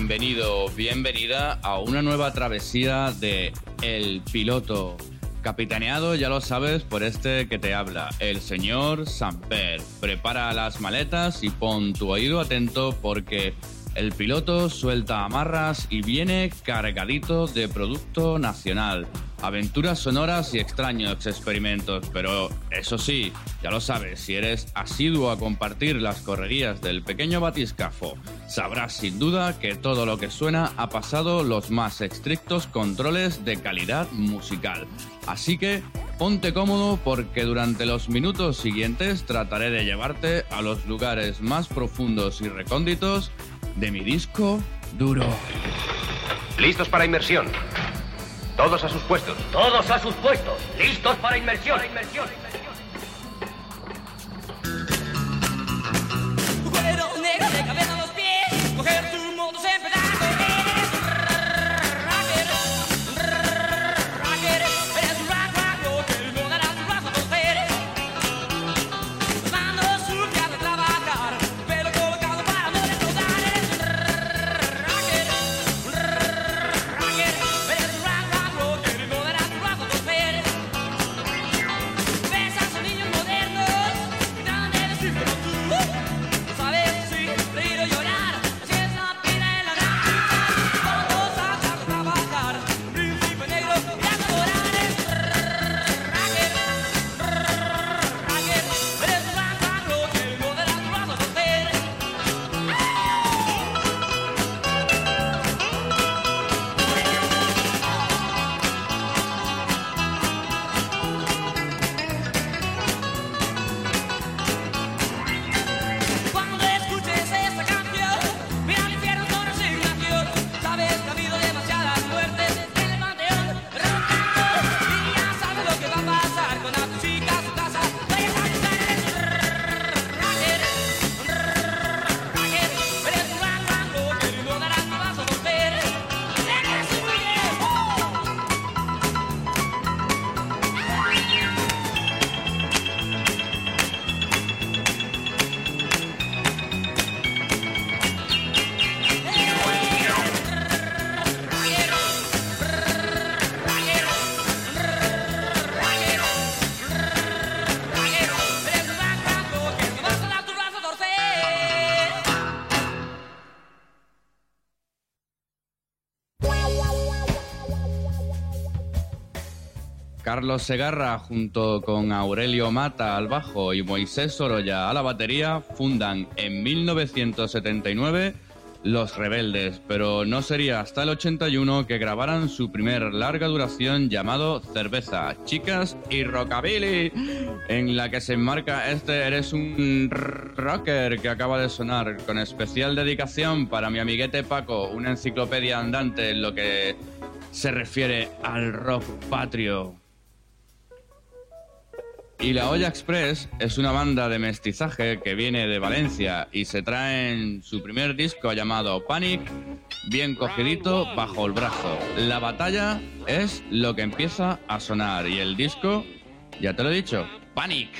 bienvenido, bienvenida a una nueva travesía de El Piloto. Capitaneado, ya lo sabes, por este que te habla, el señor Samper. Prepara las maletas y pon tu oído atento porque el piloto suelta amarras y viene cargadito de producto nacional aventuras sonoras y extraños experimentos, pero eso sí, ya lo sabes, si eres asiduo a compartir las correrías del pequeño batiscafo, sabrás sin duda que todo lo que suena ha pasado los más estrictos controles de calidad musical. Así que ponte cómodo porque durante los minutos siguientes trataré de llevarte a los lugares más profundos y recónditos de mi disco duro. Listos para inmersión. Todos a sus puestos. Todos a sus puestos. Listos para inmersión. Carlos Segarra junto con Aurelio Mata al bajo y Moisés Sorolla a la batería fundan en 1979 Los Rebeldes, pero no sería hasta el 81 que grabaran su primer larga duración llamado Cerveza, Chicas y Rockabilly, en la que se enmarca este Eres un rocker que acaba de sonar, con especial dedicación para mi amiguete Paco, una enciclopedia andante en lo que se refiere al rock patrio. Y la Olla Express es una banda de mestizaje que viene de Valencia y se trae en su primer disco llamado Panic, bien cogidito bajo el brazo. La batalla es lo que empieza a sonar y el disco, ya te lo he dicho, Panic.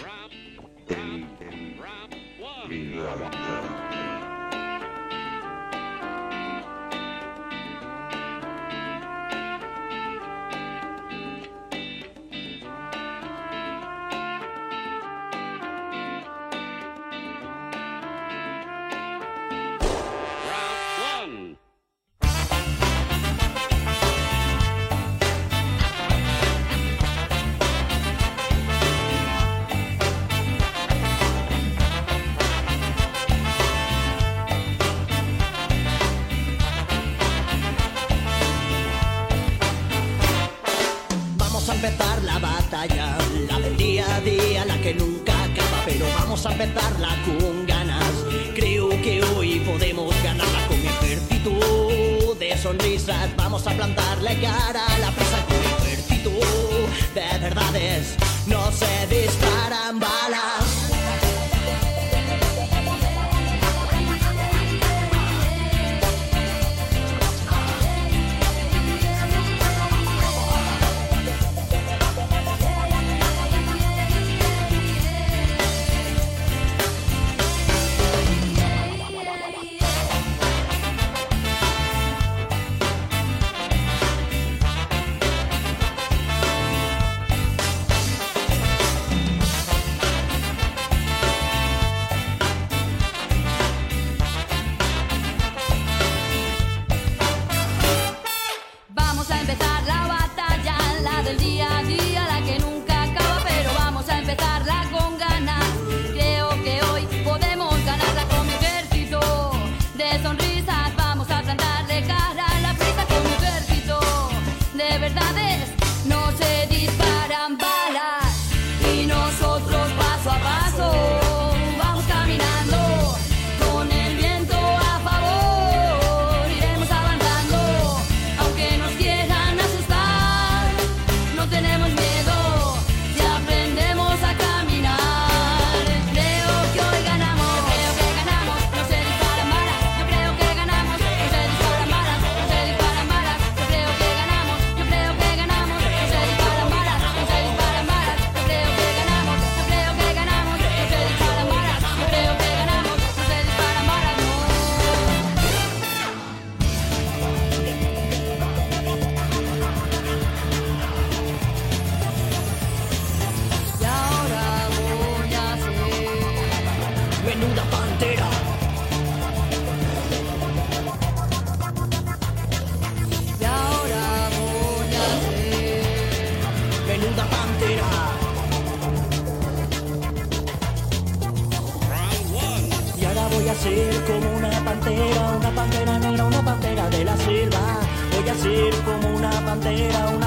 Como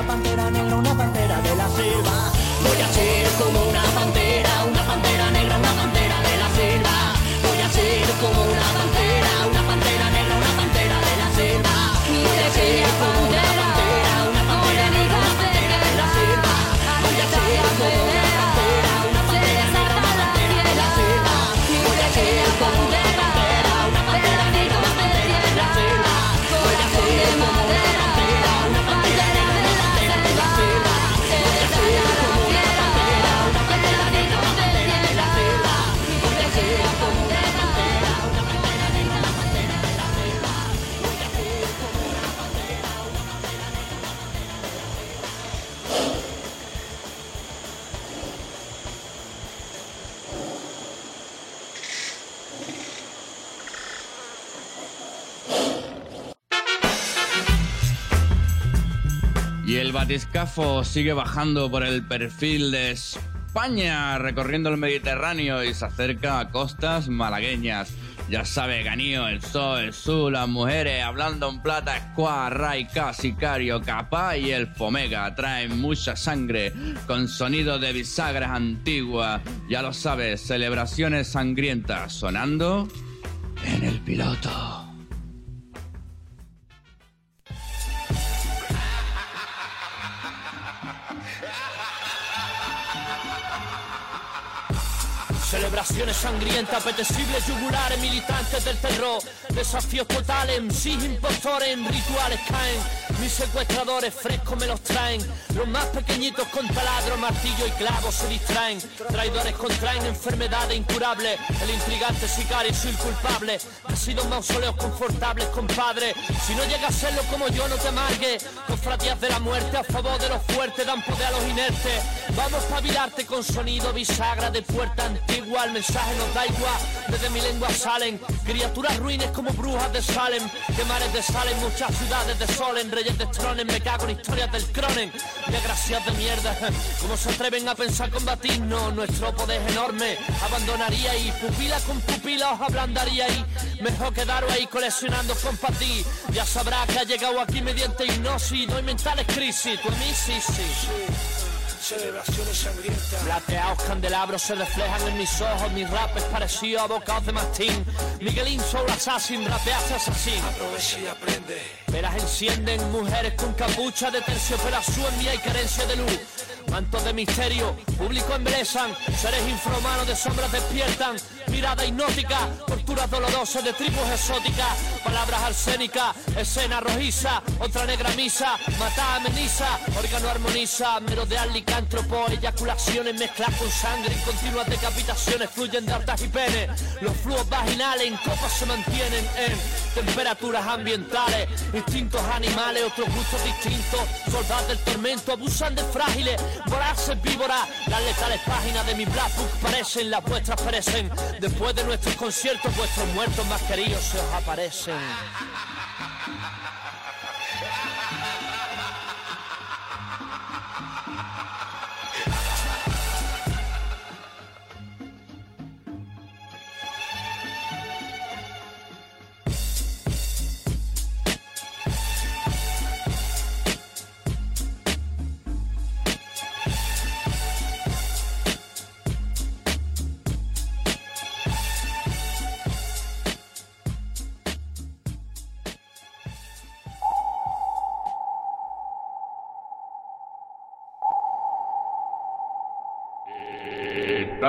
batiscafo sigue bajando por el perfil de España, recorriendo el Mediterráneo y se acerca a costas malagueñas. Ya sabe, Ganío, el Sol, el Sur, las mujeres, hablando en plata, Squad, Raika, Sicario, Capá y el Fomega. Traen mucha sangre con sonido de bisagras antiguas. Ya lo sabes, celebraciones sangrientas sonando en el piloto. Celebraciones sangrientas, apetecibles yugulares, militantes del terror. Desafíos totales, MCs impostores, rituales caen. Mis secuestradores frescos me los traen. Los más pequeñitos con taladro, martillo y clavo se distraen. Traidores contraen enfermedades incurables. El intrigante sicario y el culpable. Ha sido mausoleos confortables, compadre. Si no llega a serlo como yo, no te amargues. Cofradías de la muerte a favor de los fuertes dan poder a los inertes. Vamos a pavilarte con sonido bisagra de puerta antigua. El mensaje nos da igual. Desde mi lengua salen criaturas ruines como brujas de Salem. Que mares de Salem, muchas ciudades de Solen. Reyes de Stronen, me cago en historias del Cronen. Desgracias de mierda. ¿Cómo se atreven a pensar combatirnos? Nuestro poder es enorme. Abandonaría ahí, pupila con pupila os ablandaría ahí. Mejor quedaros ahí coleccionando compatí. Ya sabrá que ha llegado aquí mediante hipnosis. No hay mentales crisis. A mí sí, sí. Celebraciones sangrientas. Plateados candelabros se reflejan en mis ojos, mis rapes parecidos a bocados de mastín. Miguelín Soul Assassin, rapeaste asesino. Aprovecha y aprende. Velas encienden, mujeres con capucha de terciopelo azul en día y carencia de luz. Mantos de misterio, público embelezan, seres infrahumanos de sombras despiertan. Mirada hipnótica, torturas dolorosas de tribus exóticas. Palabras arsénicas, escena rojiza, otra negra misa. Mata ameniza, órgano armoniza. Merodear licántropo, eyaculaciones mezcladas con sangre. En continuas decapitaciones fluyen de hartas y penes. Los flujos vaginales en copas se mantienen en temperaturas ambientales. Instintos animales, otros gustos distintos. Soldados del tormento abusan de frágiles. Voraces víboras, las letales páginas de mi Black Book parecen, las vuestras perecen. Después de nuestros conciertos, vuestros muertos más queridos se os aparecen.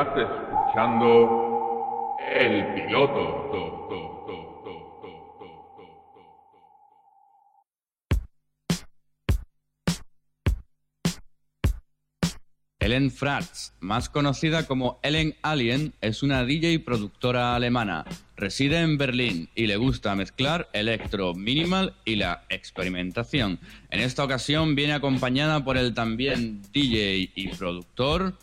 Estás escuchando el piloto. To, to, to, to, to, to, to, Ellen Fratz, más conocida como Ellen Alien, es una DJ y productora alemana. Reside en Berlín y le gusta mezclar electro, minimal y la experimentación. En esta ocasión viene acompañada por el también DJ y productor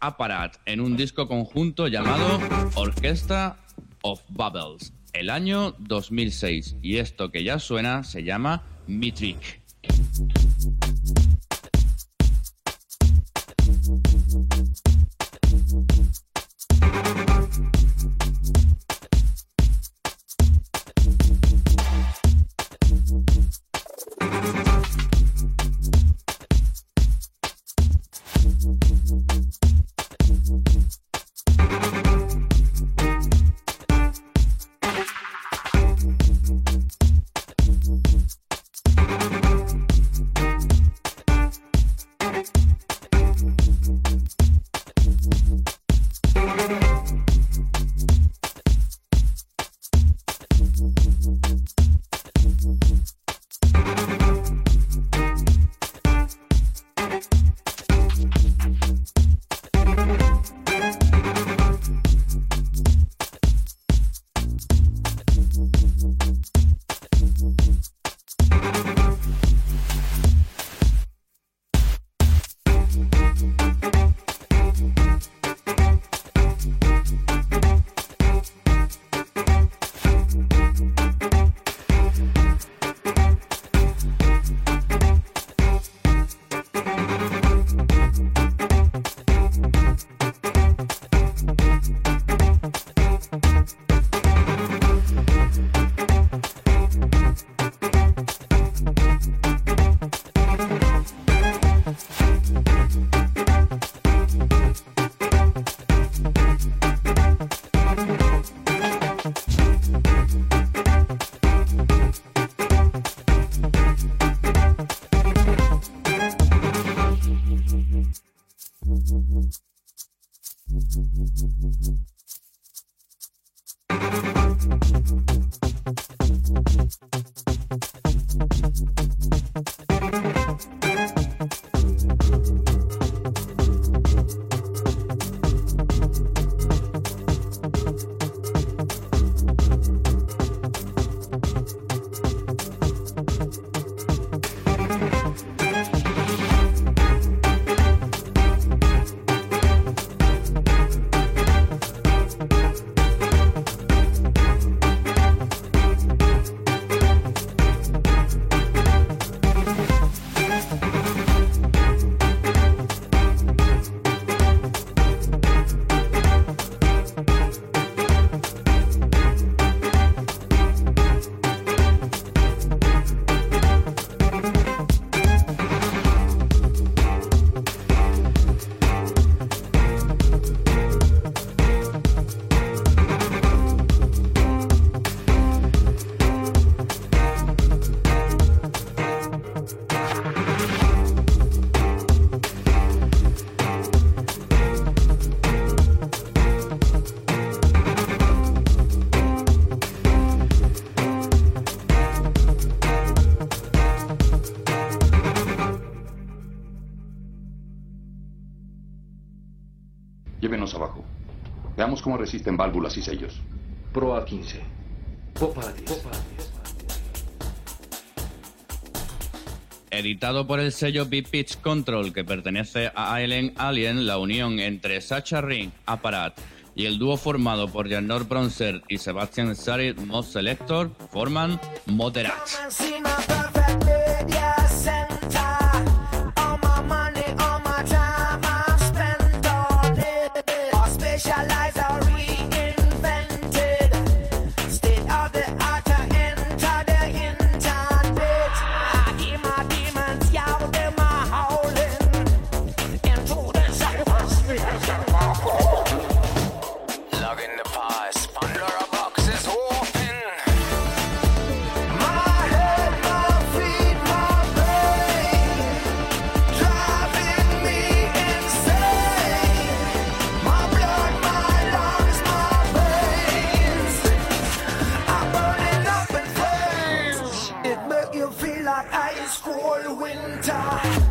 Aparat en un disco conjunto llamado Orquesta of Bubbles, el año 2006. Y esto que ya suena se llama Mitrick. Cómo resisten válvulas y sellos. Proa 15. Popa 10. Editado por el sello Big Pitch Control que pertenece a Island Alien, la unión entre Sacha Ring, Apparat y el dúo formado por Janor Bronzer y Sebastian Sarit Mod Selector forman Moderat. high school winter.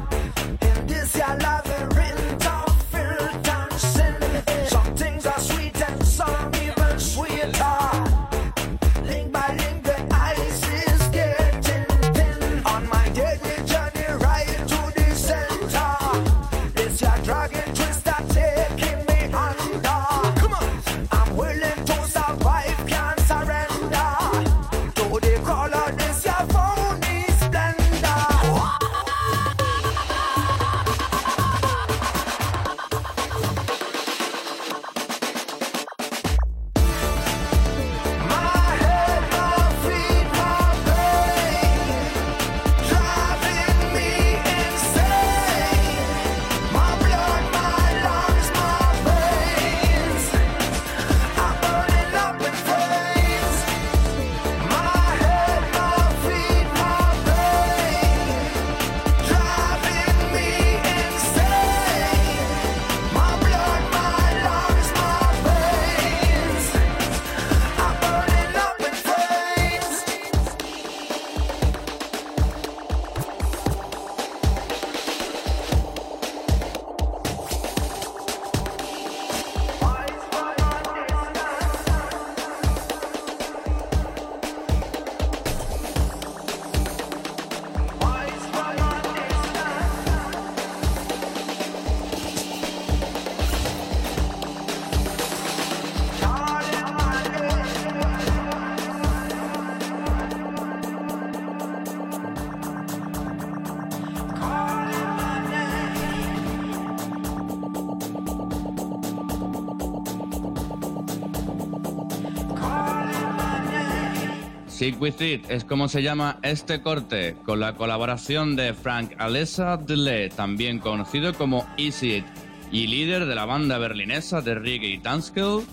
Sick With It es como se llama este corte, con la colaboración de Frank Alessa Dele, también conocido como Easy It, y líder de la banda berlinesa de reggae y dancehall,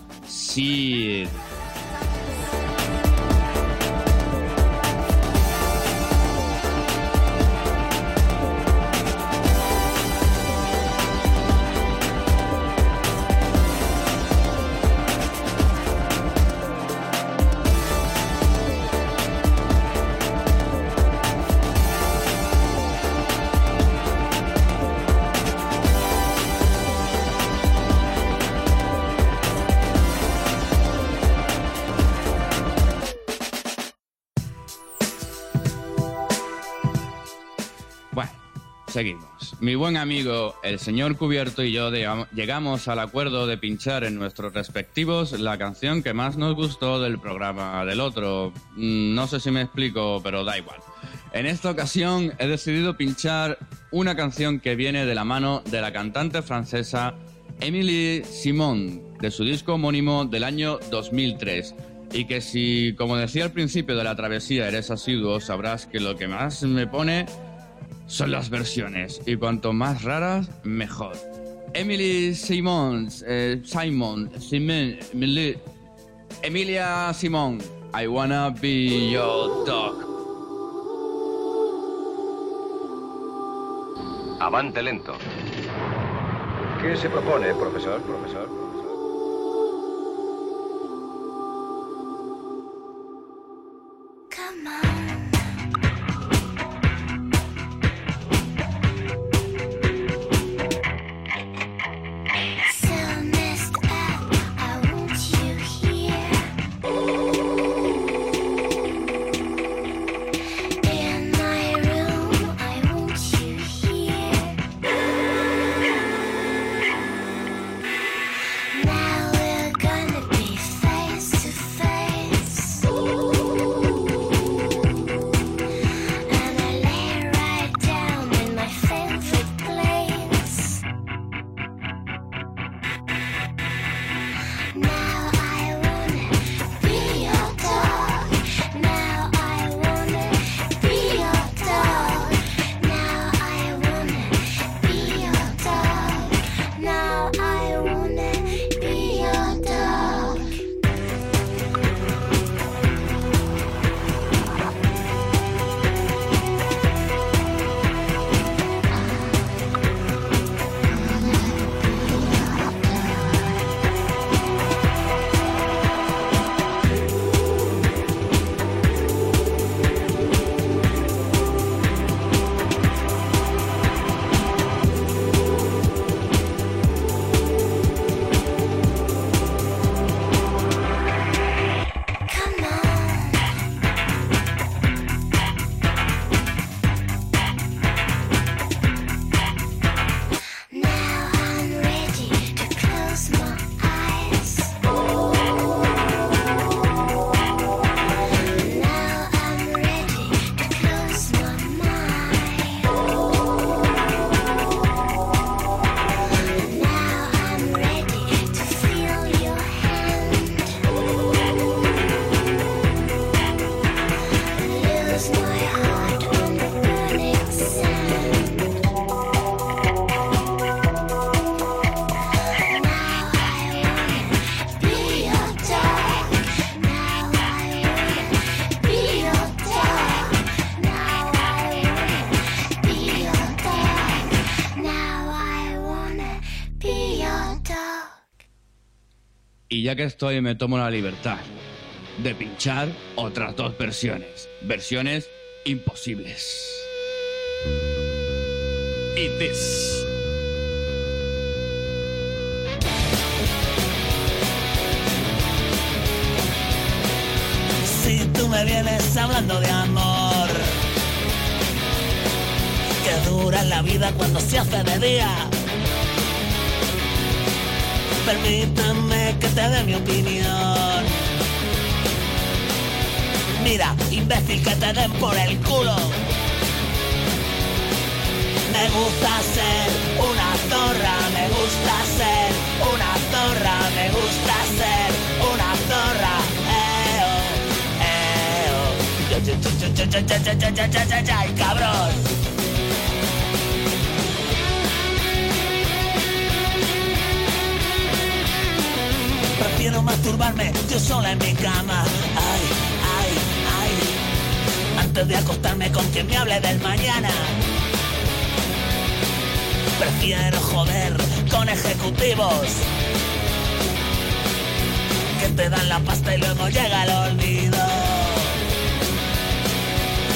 Mi buen amigo, el señor Cubierto y yo llegamos al acuerdo de pinchar en nuestros respectivos la canción que más nos gustó del programa del otro. Mm, No sé si me explico, pero da igual. En esta ocasión he decidido pinchar una canción que viene de la mano de la cantante francesa Emily Simon, de su disco homónimo del año 2003. Y que si, como decía al principio de la travesía, eres asiduo, sabrás que lo que más me pone son las versiones. Y cuanto más raras, mejor. Emily Simons, eh, Simon, Simon, Emily- Emilia Simon, I wanna be your dog. Avante lento. ¿Qué se propone, profesor? Profesor. Ya que estoy, me tomo la libertad de pinchar otras dos versiones. Versiones imposibles. Eat this. Si tú me vienes hablando de amor, que dura la vida cuando se hace de día. Permítame que te dé mi opinión. Mira, imbécil, que te den por el culo. Me gusta ser una zorra, me gusta ser una zorra, me gusta ser una zorra. Eh, oh, eh, oh. Yo, yo, yo, yo, Prefiero masturbarme yo sola en mi cama. Ay, ay, ay. Antes de acostarme con quien me hable del mañana. Prefiero joder con ejecutivos que te dan la pasta y luego llega el olvido.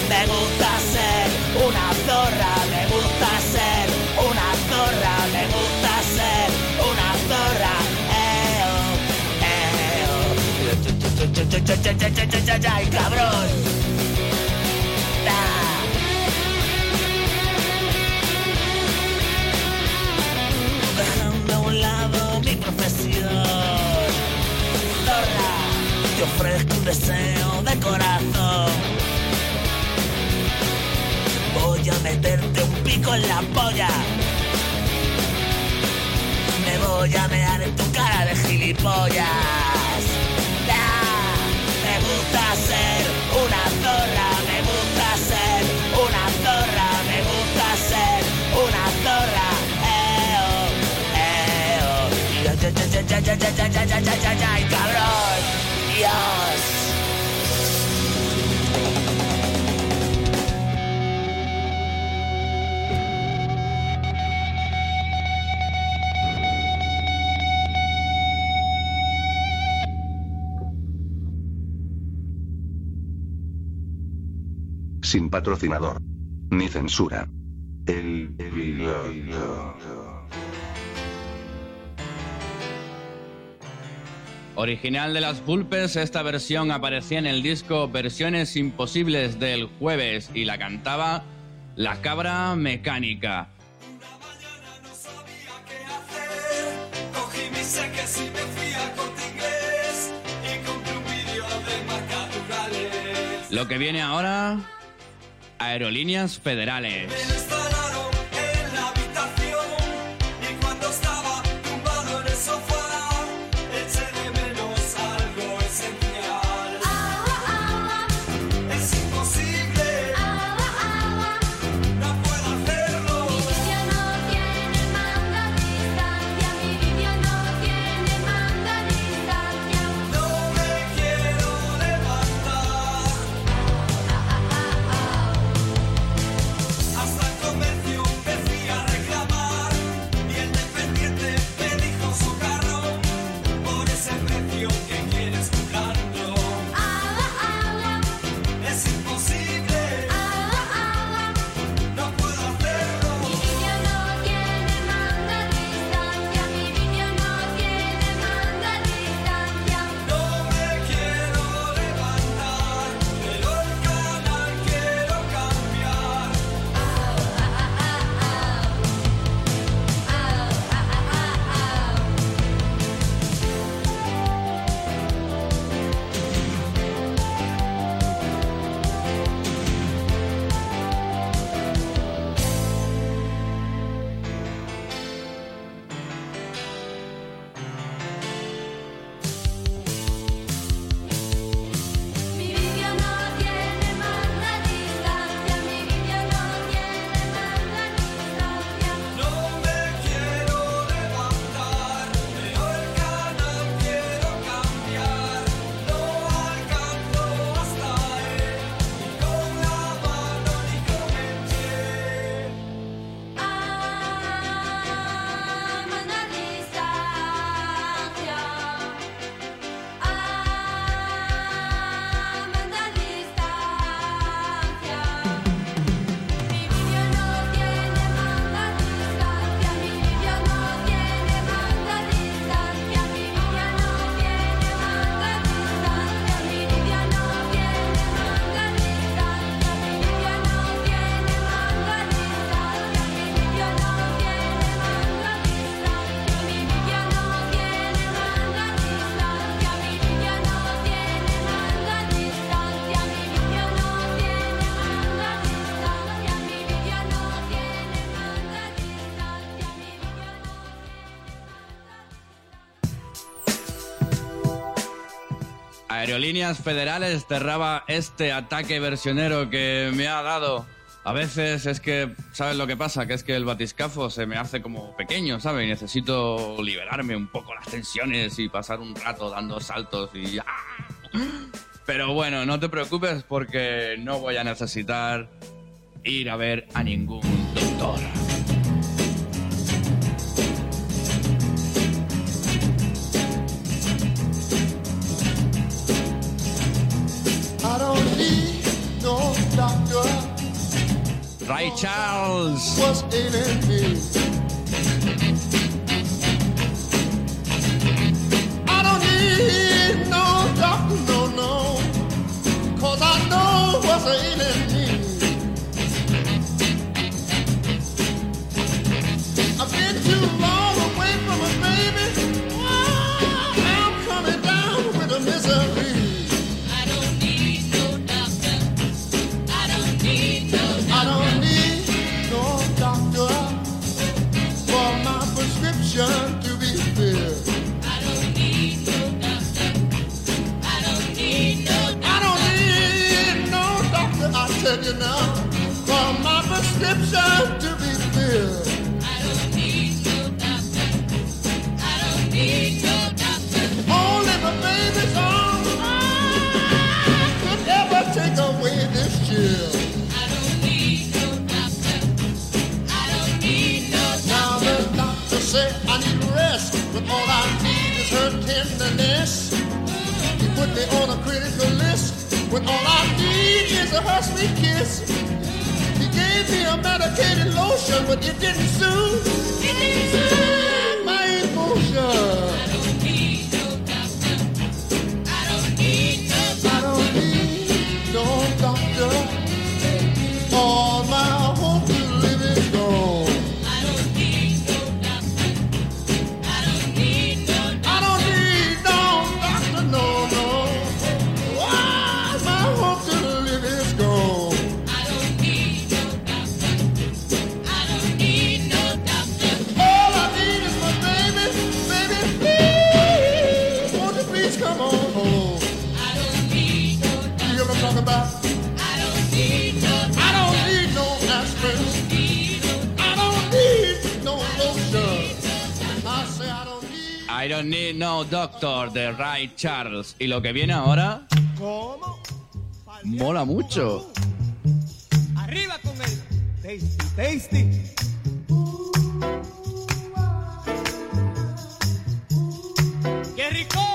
Me gusta ser una zorra, me gusta ay, cabrón. Dejando a un lado mi profesión, zorra, te ofrezco un deseo de corazón. Voy a meterte un pico en la polla. Me voy a mear en tu cara de gilipollas. Ah, Me gusta ser una zorra, me gusta ser una zorra, me gusta ser una zorra. Eh, oh, eh, oh. Ya, ya, ya, ya, ya, ya, ya, ya, ya, ya, ya, ya, y cabrón. Dios. Sin patrocinador. Ni censura. El. Original de las Pulpes, esta versión aparecía en el disco Versiones Imposibles del jueves y la cantaba La Cabra Mecánica. Lo que viene ahora, Aerolíneas Federales. Aerolíneas Federales cerraba este ataque versionero que me ha dado. A veces es que, ¿sabes lo que pasa? Que es que el batiscafo se me hace como pequeño, ¿sabes? Y necesito liberarme un poco las tensiones y pasar un rato dando saltos y... ¡ah! Pero bueno, no te preocupes porque no voy a necesitar ir a ver a ningún doctor. Ray Charles. Me? I don't need no doctor, no, no. Cause I know what's ailing me. de Ray Charles. Y lo que viene ahora. ¿Cómo? Mola mucho. Arriba con el tasty, tasty. ¡Qué rico!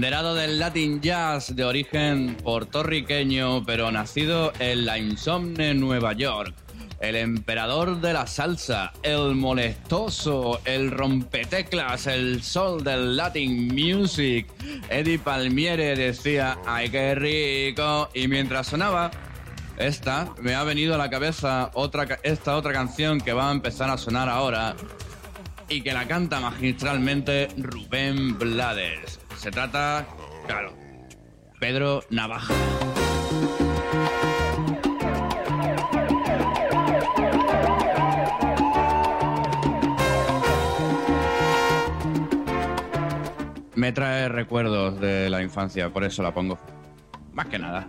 Abanderado del Latin Jazz de origen puertorriqueño, pero nacido en la insomne Nueva York. El emperador de la salsa, el molestoso, el rompeteclas, el sol del Latin Music. Eddie Palmiere decía, ¡ay qué rico! Y mientras sonaba esta, me ha venido a la cabeza otra, esta otra canción que va a empezar a sonar ahora y que la canta magistralmente Rubén Blades. Se trata, claro, Pedro Navaja. Me trae recuerdos de la infancia, por eso la pongo. Más que nada.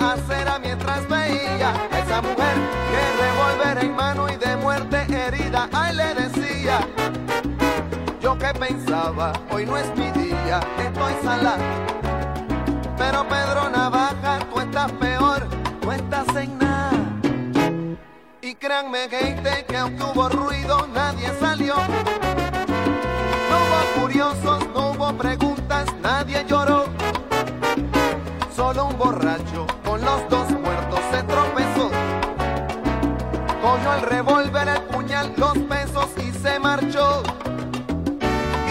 Ay, le decía, yo que pensaba, hoy no es mi día, estoy sala. Pero Pedro Navaja, tú estás peor, no estás en nada. Y créanme, gente, que aunque hubo ruido, nadie salió. No hubo curiosos, no hubo preguntas, nadie lloró. Solo un borracho con los dos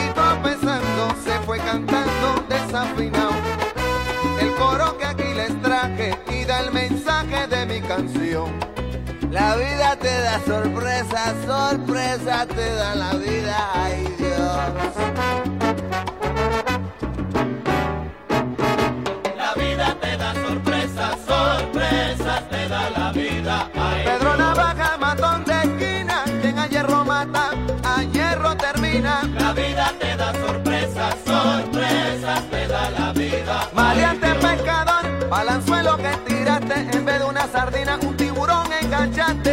Y tropezando se fue cantando desafinado. El coro que aquí les traje y da el mensaje de mi canción. La vida te da sorpresa, sorpresa te da la vida, ay Dios. Sorpresas, sorpresas te da la vida. Maleante pescador, balanzuelo que tiraste, en vez de una sardina, un tiburón enganchaste.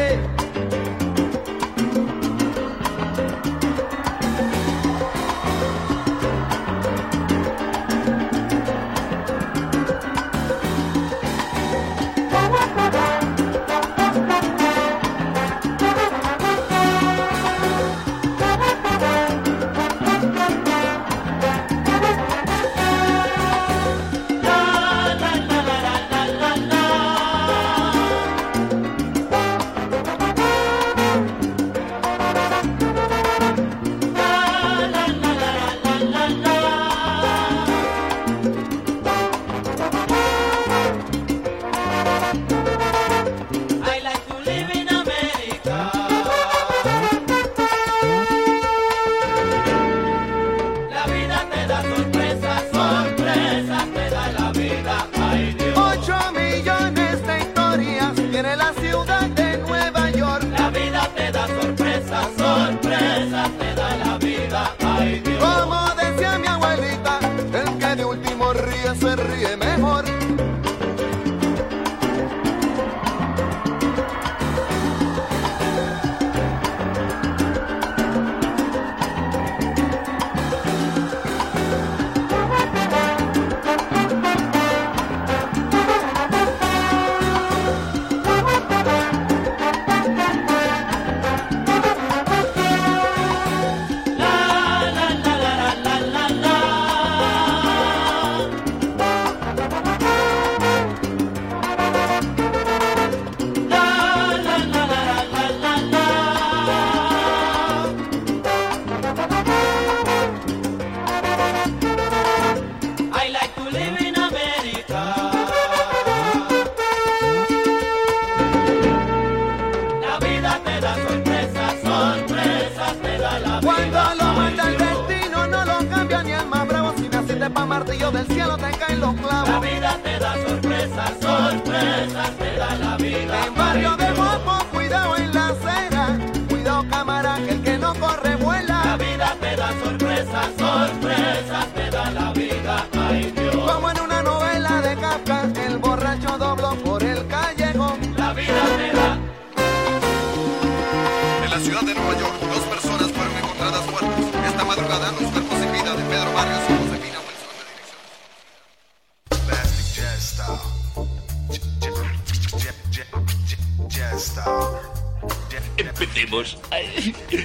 Empecemos.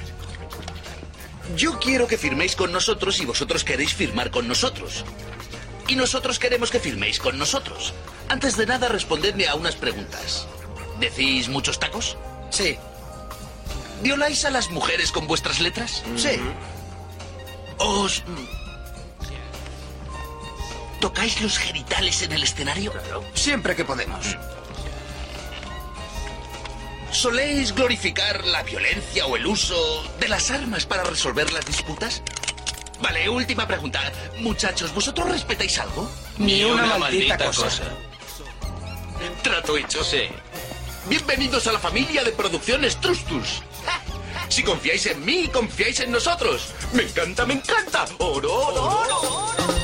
Yo quiero que firméis con nosotros y vosotros queréis firmar con nosotros. Y nosotros queremos que firméis con nosotros. Antes de nada, respondedme a unas preguntas. ¿Decís muchos tacos? Sí. ¿Violáis a las mujeres con vuestras letras? Sí. ¿Os... ¿Tocáis los genitales en el escenario? Siempre que podemos. ¿Soléis glorificar la violencia o el uso de las armas para resolver las disputas? Vale, última pregunta. Muchachos, ¿vosotros respetáis algo? Ni una maldita cosa. Trato hecho. Sí. Bienvenidos a la familia de producciones Trustus. Si confiáis en mí, confiáis en nosotros. Me encanta, me encanta. Oro, oro, oro, oro.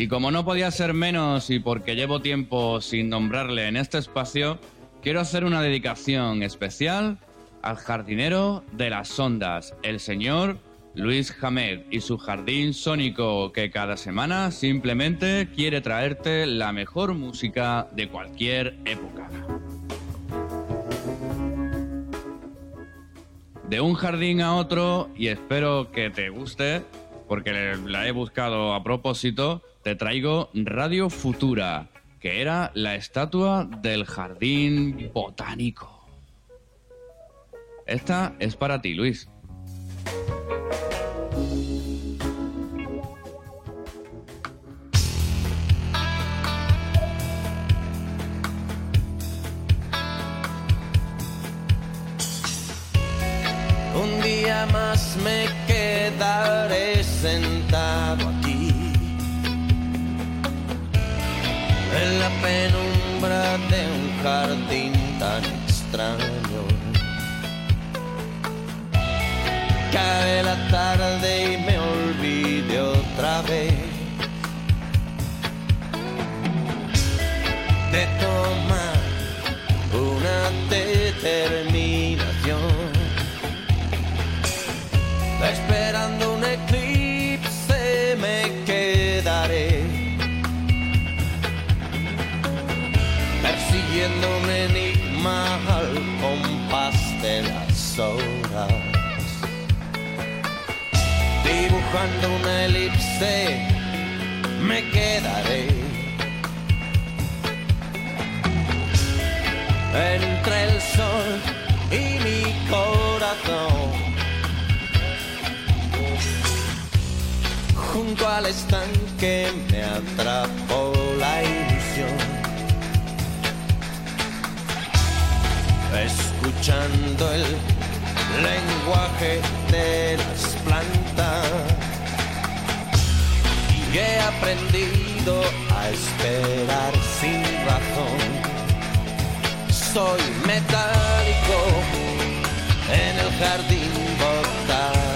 Y como no podía ser menos y porque llevo tiempo sin nombrarle en este espacio, quiero hacer una dedicación especial al jardinero de las ondas, el señor Luis Hamed y su jardín sónico que cada semana simplemente quiere traerte la mejor música de cualquier época. De un jardín a otro, y espero que te guste, porque la he buscado a propósito, te traigo Radio Futura, que era la estatua del jardín botánico. Esta es para ti, Luis. Un día más me quedaré sentado aquí en la penumbra de un jardín tan extraño. Cae la tarde y me olvide otra vez de tomar Dibujando una elipse me quedaré. Entre el sol y mi corazón. Junto al estanque me atrapó la ilusión. Escuchando el lenguaje de las aprendido a esperar sin razón. Soy metálico en el jardín botánico.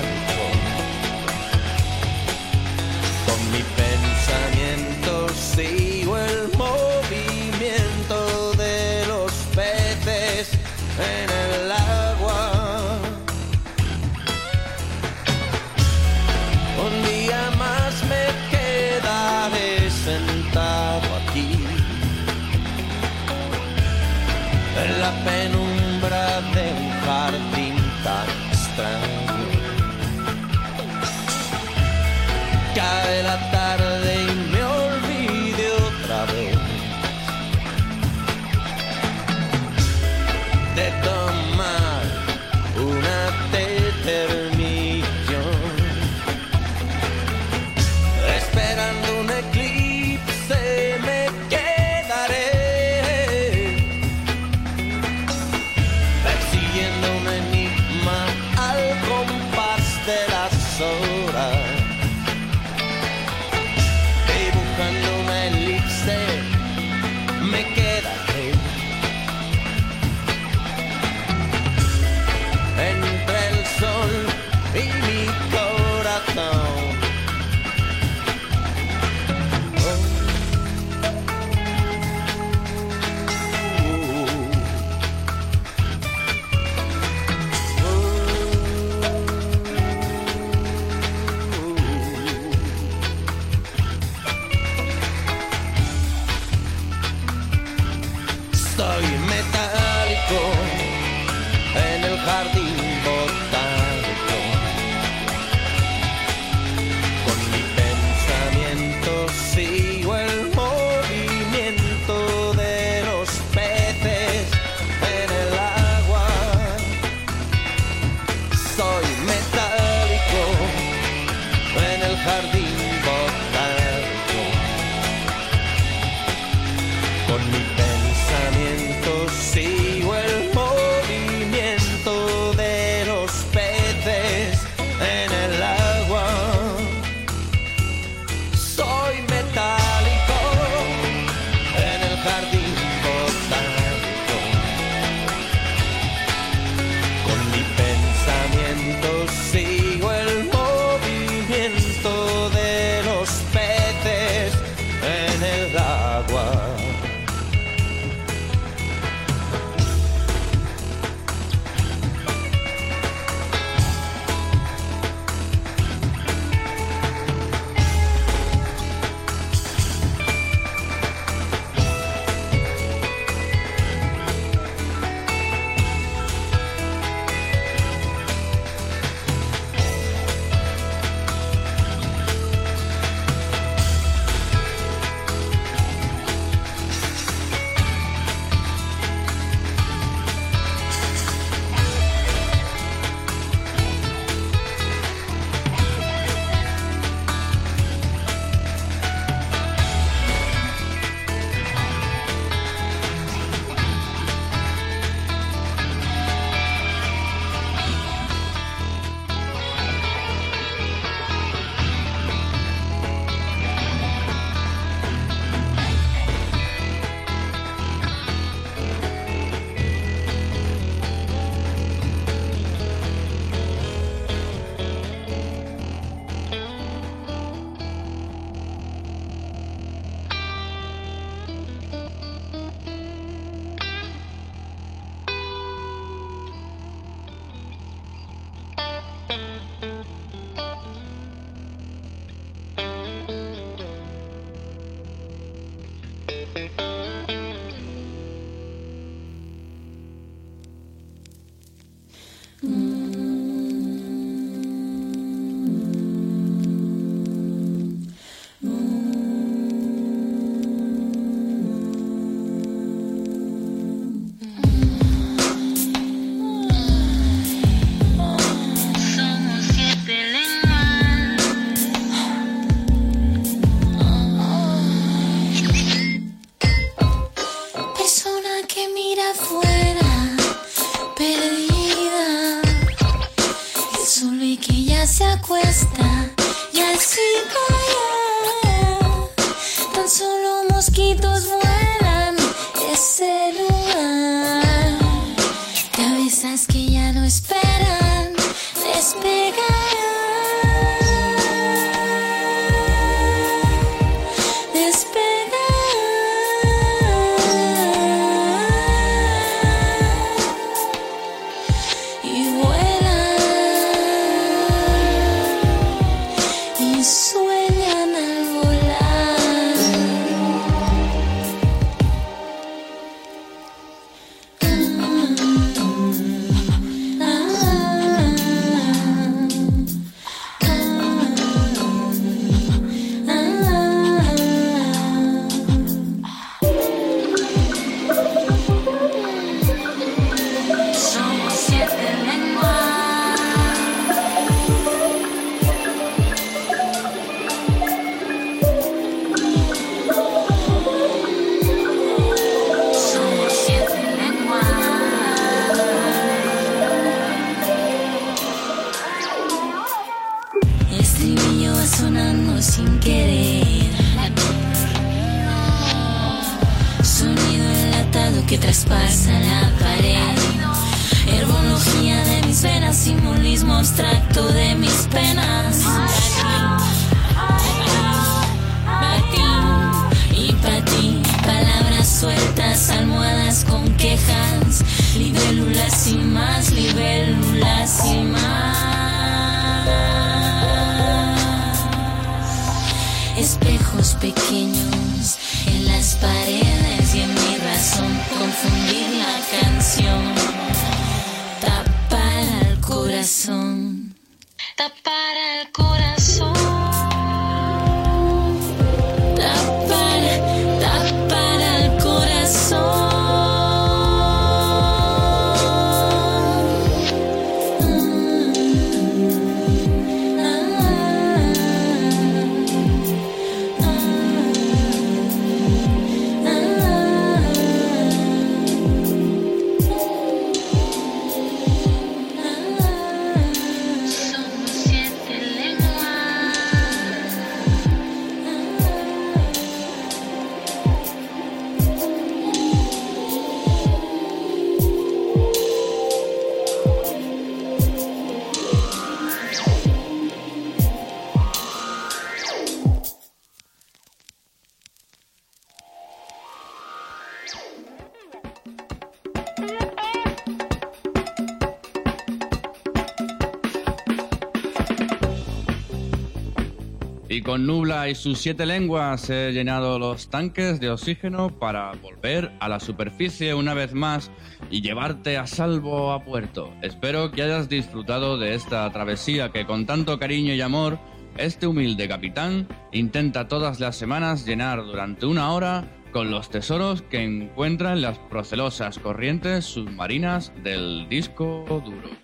Con Nubla y sus siete lenguas he llenado los tanques de oxígeno para volver a la superficie una vez más y llevarte a salvo a puerto. Espero que hayas disfrutado de esta travesía que con tanto cariño y amor este humilde capitán intenta todas las semanas llenar durante una hora con los tesoros que encuentra en las procelosas corrientes submarinas del disco duro.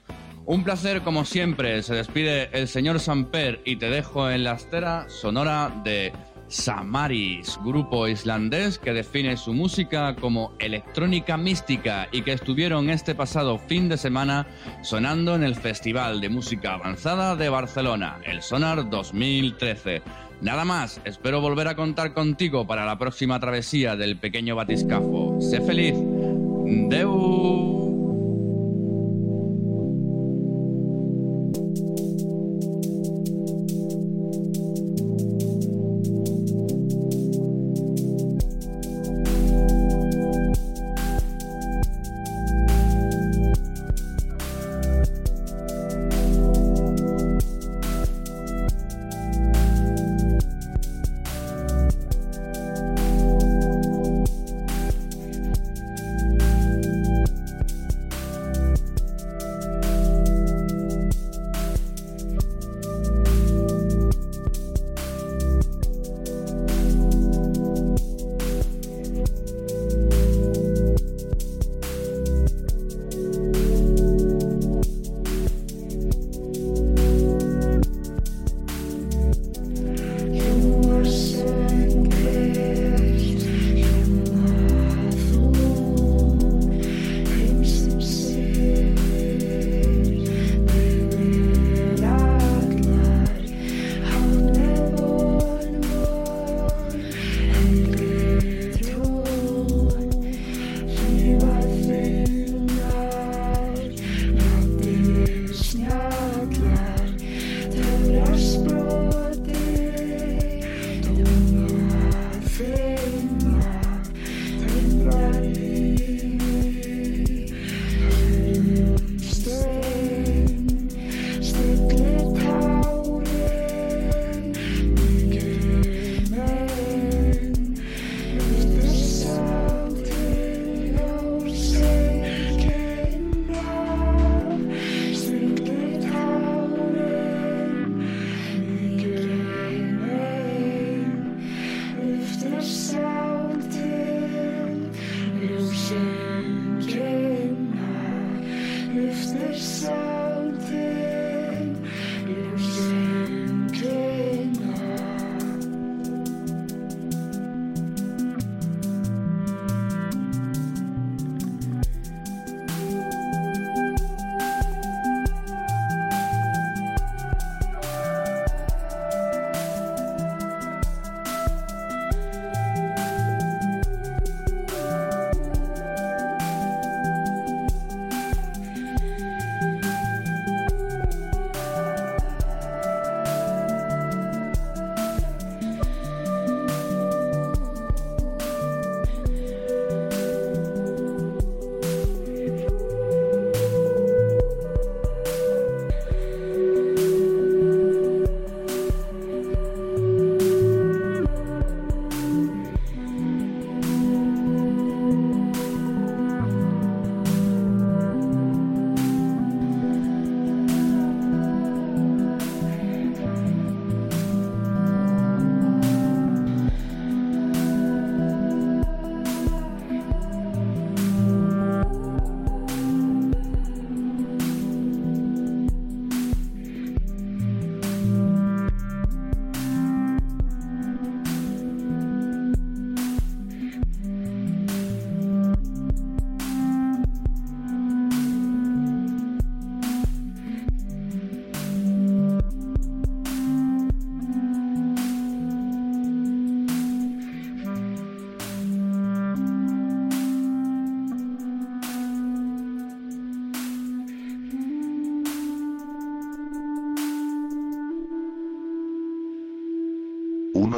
Un placer como siempre, se despide el señor Samper y te dejo en la estera sonora de Samaris, grupo islandés que define su música como electrónica mística y que estuvieron este pasado fin de semana sonando en el Festival de Música Avanzada de Barcelona, el Sonar 2013. Nada más, espero volver a contar contigo para la próxima travesía del pequeño batiscafo. Sé feliz. Deu.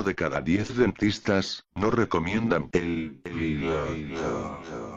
De cada diez dentistas no recomiendan el hilo.